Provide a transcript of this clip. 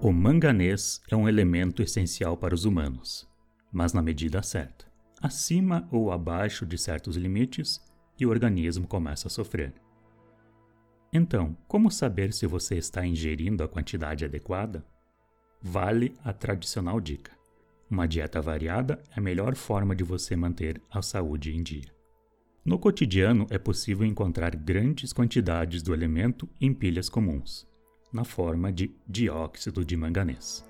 O manganês é um elemento essencial para os humanos, mas na medida certa. Acima ou abaixo de certos limites, e o organismo começa a sofrer. Então, como saber se você está ingerindo a quantidade adequada? Vale a tradicional dica. Uma dieta variada é a melhor forma de você manter a saúde em dia. No cotidiano é possível encontrar grandes quantidades do elemento em pilhas comuns, na forma de dióxido de manganês.